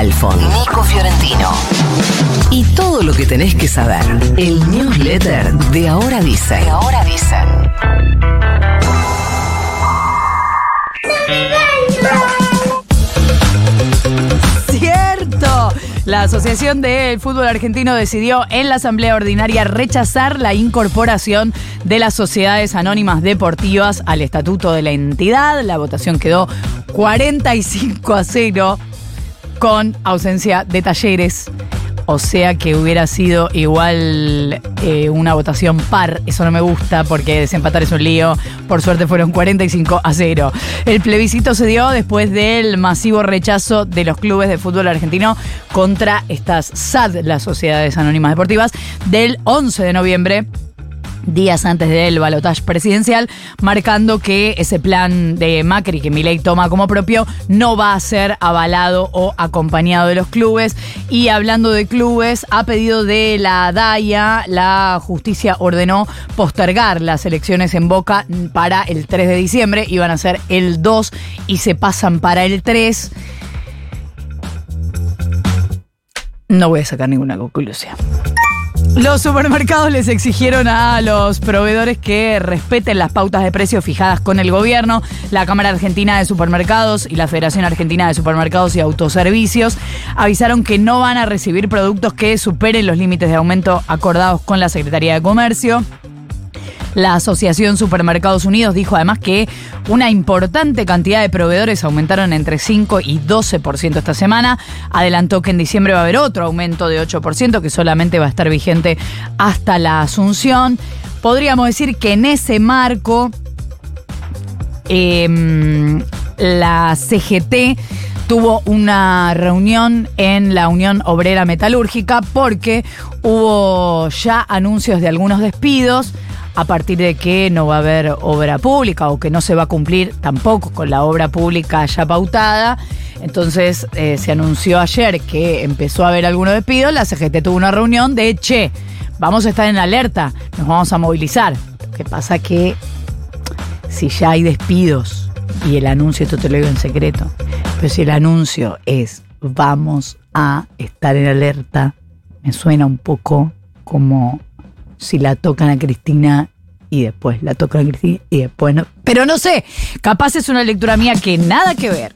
Halfon, Nico Fiorentino. Y todo lo que tenés que saber. El newsletter de Ahora Dice. De Ahora Dice. Cierto. La Asociación del Fútbol Argentino decidió en la Asamblea Ordinaria rechazar la incorporación de las sociedades anónimas deportivas al estatuto de la entidad. La votación quedó 45 a 0 con ausencia de talleres. O sea que hubiera sido igual eh, una votación par. Eso no me gusta porque desempatar es un lío. Por suerte fueron 45 a 0. El plebiscito se dio después del masivo rechazo de los clubes de fútbol argentino contra estas SAD, las Sociedades Anónimas Deportivas, del 11 de noviembre días antes del balotaje presidencial, marcando que ese plan de Macri que Milei toma como propio no va a ser avalado o acompañado de los clubes. Y hablando de clubes, a pedido de la DAIA, la justicia ordenó postergar las elecciones en Boca para el 3 de diciembre. Iban a ser el 2 y se pasan para el 3. No voy a sacar ninguna conclusión. Los supermercados les exigieron a los proveedores que respeten las pautas de precios fijadas con el gobierno. La Cámara Argentina de Supermercados y la Federación Argentina de Supermercados y Autoservicios avisaron que no van a recibir productos que superen los límites de aumento acordados con la Secretaría de Comercio. La Asociación Supermercados Unidos dijo además que una importante cantidad de proveedores aumentaron entre 5 y 12% esta semana. Adelantó que en diciembre va a haber otro aumento de 8% que solamente va a estar vigente hasta la asunción. Podríamos decir que en ese marco em, la CGT tuvo una reunión en la Unión Obrera Metalúrgica porque hubo ya anuncios de algunos despidos a partir de que no va a haber obra pública o que no se va a cumplir tampoco con la obra pública ya pautada. Entonces eh, se anunció ayer que empezó a haber algunos despidos, la CGT tuvo una reunión de, che, vamos a estar en alerta, nos vamos a movilizar. Lo que pasa que si ya hay despidos y el anuncio, esto te lo digo en secreto, pero si el anuncio es vamos a estar en alerta, me suena un poco como si la tocan a Cristina y después la tocan a Cristina y después no. Pero no sé, capaz es una lectura mía que nada que ver.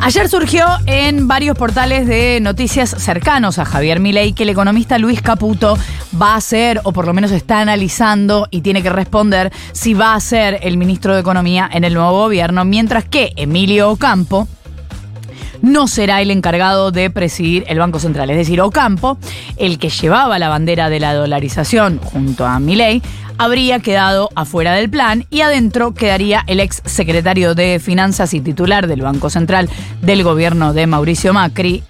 Ayer surgió en varios portales de noticias cercanos a Javier Milei que el economista Luis Caputo va a ser, o por lo menos está analizando y tiene que responder si va a ser el ministro de Economía en el nuevo gobierno, mientras que Emilio Ocampo, no será el encargado de presidir el Banco Central. Es decir, Ocampo, el que llevaba la bandera de la dolarización junto a Milei, habría quedado afuera del plan y adentro quedaría el ex secretario de Finanzas y titular del Banco Central del gobierno de Mauricio Macri,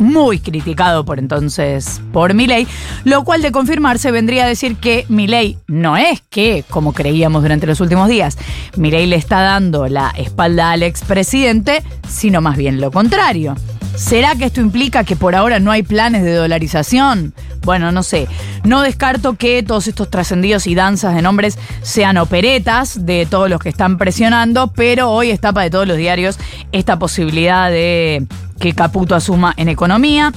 muy criticado por entonces por Milei, lo cual de confirmarse vendría a decir que Milei no es que, como creíamos durante los últimos días, Milei le está dando la espalda al expresidente, sino más bien lo contrario. ¿Será que esto implica que por ahora no hay planes de dolarización? Bueno, no sé. No descarto que todos estos trascendidos y danzas de nombres sean operetas de todos los que están presionando, pero hoy está para de todos los diarios esta posibilidad de que Caputo asuma en economía.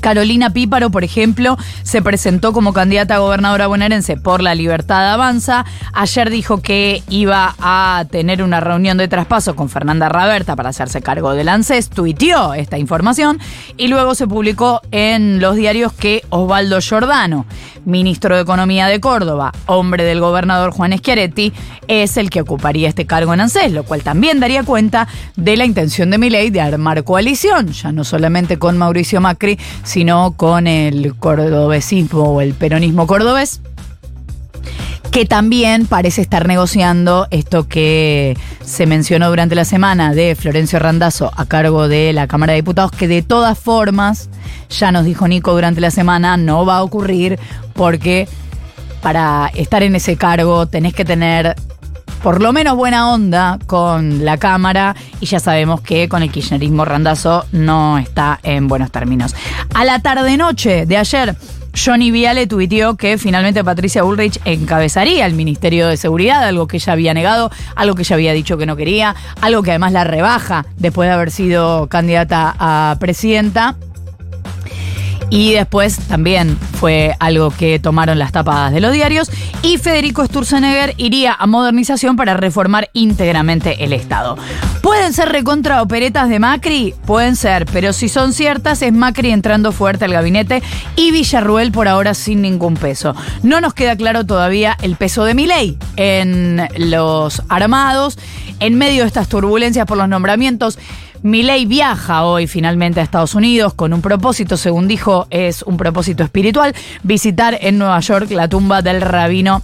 Carolina Píparo, por ejemplo, se presentó como candidata a gobernadora bonaerense por la Libertad Avanza. Ayer dijo que iba a tener una reunión de traspaso con Fernanda Raberta para hacerse cargo del ANSES. Tuiteó esta información y luego se publicó en los diarios que Osvaldo Giordano, ministro de Economía de Córdoba, hombre del gobernador Juan Schiaretti, es el que ocuparía este cargo en ANSES, lo cual también daría cuenta de la intención de Milei de armar coalición, ya no solamente con Mauricio Macri, sino con el cordobesismo o el peronismo cordobés que también parece estar negociando esto que se mencionó durante la semana de Florencio Randazzo a cargo de la Cámara de Diputados, que de todas formas, ya nos dijo Nico durante la semana, no va a ocurrir porque para estar en ese cargo tenés que tener por lo menos buena onda con la Cámara y ya sabemos que con el kirchnerismo Randazo no está en buenos términos. A la tarde-noche de ayer Johnny Viale tuiteó que finalmente Patricia Bullrich encabezaría el Ministerio de Seguridad, algo que ella había negado, algo que ella había dicho que no quería, algo que además la rebaja después de haber sido candidata a presidenta. Y después también fue algo que tomaron las tapadas de los diarios. Y Federico Sturzenegger iría a modernización para reformar íntegramente el Estado. ¿Pueden ser recontra operetas de Macri? Pueden ser, pero si son ciertas es Macri entrando fuerte al gabinete y Villarruel por ahora sin ningún peso. No nos queda claro todavía el peso de Milei en los armados, en medio de estas turbulencias por los nombramientos. Milei viaja hoy finalmente a Estados Unidos con un propósito, según dijo, es un propósito espiritual, visitar en Nueva York la tumba del rabino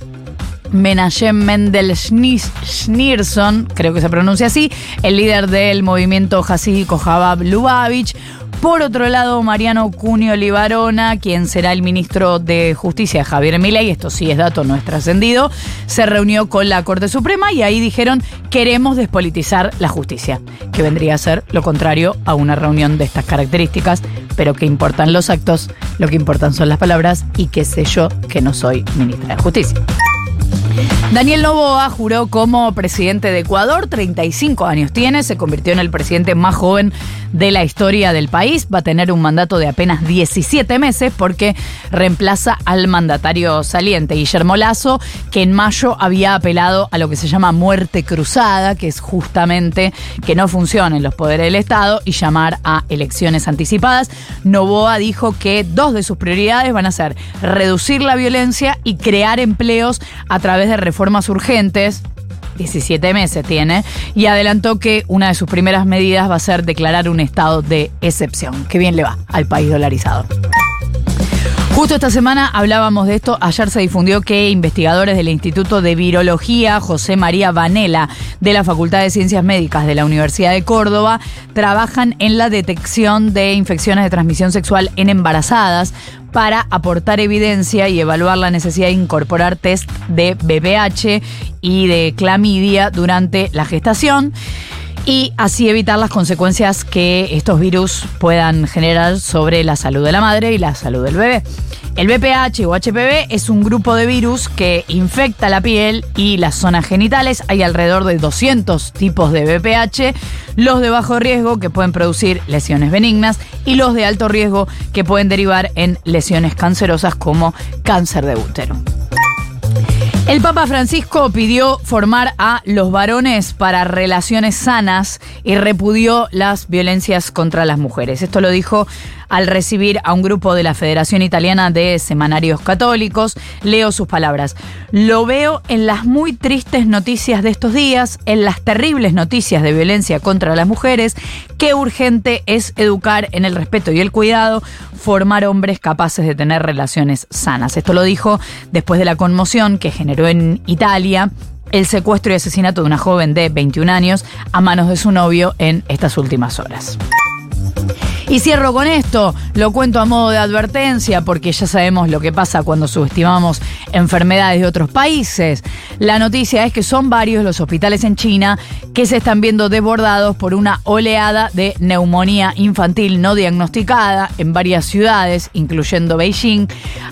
Menachem Mendel Schneerson, creo que se pronuncia así, el líder del movimiento hasídico Jabab Lubavitch, por otro lado, Mariano Cunio Libarona, quien será el ministro de Justicia Javier Milei, esto sí es dato, no es trascendido, se reunió con la Corte Suprema y ahí dijeron queremos despolitizar la justicia, que vendría a ser lo contrario a una reunión de estas características, pero que importan los actos, lo que importan son las palabras y qué sé yo que no soy ministra de Justicia. Daniel Novoa juró como presidente de Ecuador, 35 años tiene, se convirtió en el presidente más joven de la historia del país, va a tener un mandato de apenas 17 meses porque reemplaza al mandatario saliente, Guillermo Lazo, que en mayo había apelado a lo que se llama muerte cruzada, que es justamente que no funcionen los poderes del Estado y llamar a elecciones anticipadas. Novoa dijo que dos de sus prioridades van a ser reducir la violencia y crear empleos a través de reformas urgentes. 17 meses tiene, y adelantó que una de sus primeras medidas va a ser declarar un estado de excepción. Que bien le va al país dolarizado. Justo esta semana hablábamos de esto. Ayer se difundió que investigadores del Instituto de Virología José María Vanela de la Facultad de Ciencias Médicas de la Universidad de Córdoba trabajan en la detección de infecciones de transmisión sexual en embarazadas para aportar evidencia y evaluar la necesidad de incorporar test de BPH y de clamidia durante la gestación y así evitar las consecuencias que estos virus puedan generar sobre la salud de la madre y la salud del bebé. El BPH o HPV es un grupo de virus que infecta la piel y las zonas genitales. Hay alrededor de 200 tipos de BPH, los de bajo riesgo que pueden producir lesiones benignas y los de alto riesgo que pueden derivar en lesiones cancerosas como cáncer de útero. El Papa Francisco pidió formar a los varones para relaciones sanas y repudió las violencias contra las mujeres. Esto lo dijo al recibir a un grupo de la Federación Italiana de Semanarios Católicos. Leo sus palabras. Lo veo en las muy tristes noticias de estos días, en las terribles noticias de violencia contra las mujeres. Qué urgente es educar en el respeto y el cuidado, formar hombres capaces de tener relaciones sanas. Esto lo dijo después de la conmoción que generó en Italia el secuestro y asesinato de una joven de 21 años a manos de su novio en estas últimas horas. Y cierro con esto, lo cuento a modo de advertencia porque ya sabemos lo que pasa cuando subestimamos enfermedades de otros países. La noticia es que son varios los hospitales en China que se están viendo desbordados por una oleada de neumonía infantil no diagnosticada en varias ciudades, incluyendo Beijing.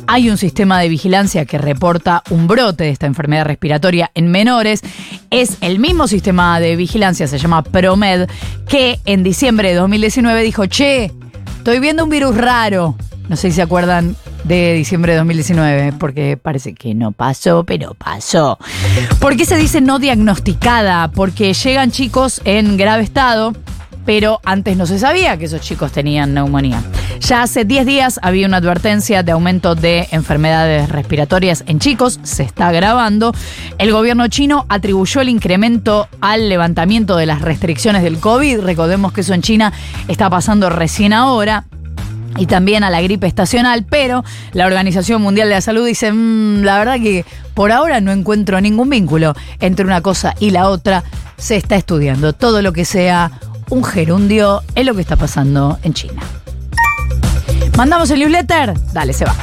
Hay un sistema de vigilancia que reporta un brote de esta enfermedad respiratoria en menores. Es el mismo sistema de vigilancia, se llama ProMed, que en diciembre de 2019 dijo, che, Estoy viendo un virus raro. No sé si se acuerdan de diciembre de 2019, porque parece que no pasó, pero pasó. ¿Por qué se dice no diagnosticada? Porque llegan chicos en grave estado, pero antes no se sabía que esos chicos tenían neumonía. Ya hace 10 días había una advertencia de aumento de enfermedades respiratorias en chicos, se está agravando. El gobierno chino atribuyó el incremento al levantamiento de las restricciones del COVID. Recordemos que eso en China está pasando recién ahora y también a la gripe estacional, pero la Organización Mundial de la Salud dice, mm, la verdad que por ahora no encuentro ningún vínculo entre una cosa y la otra, se está estudiando todo lo que sea un gerundio es lo que está pasando en China. ¿Mandamos el newsletter? Dale, se va.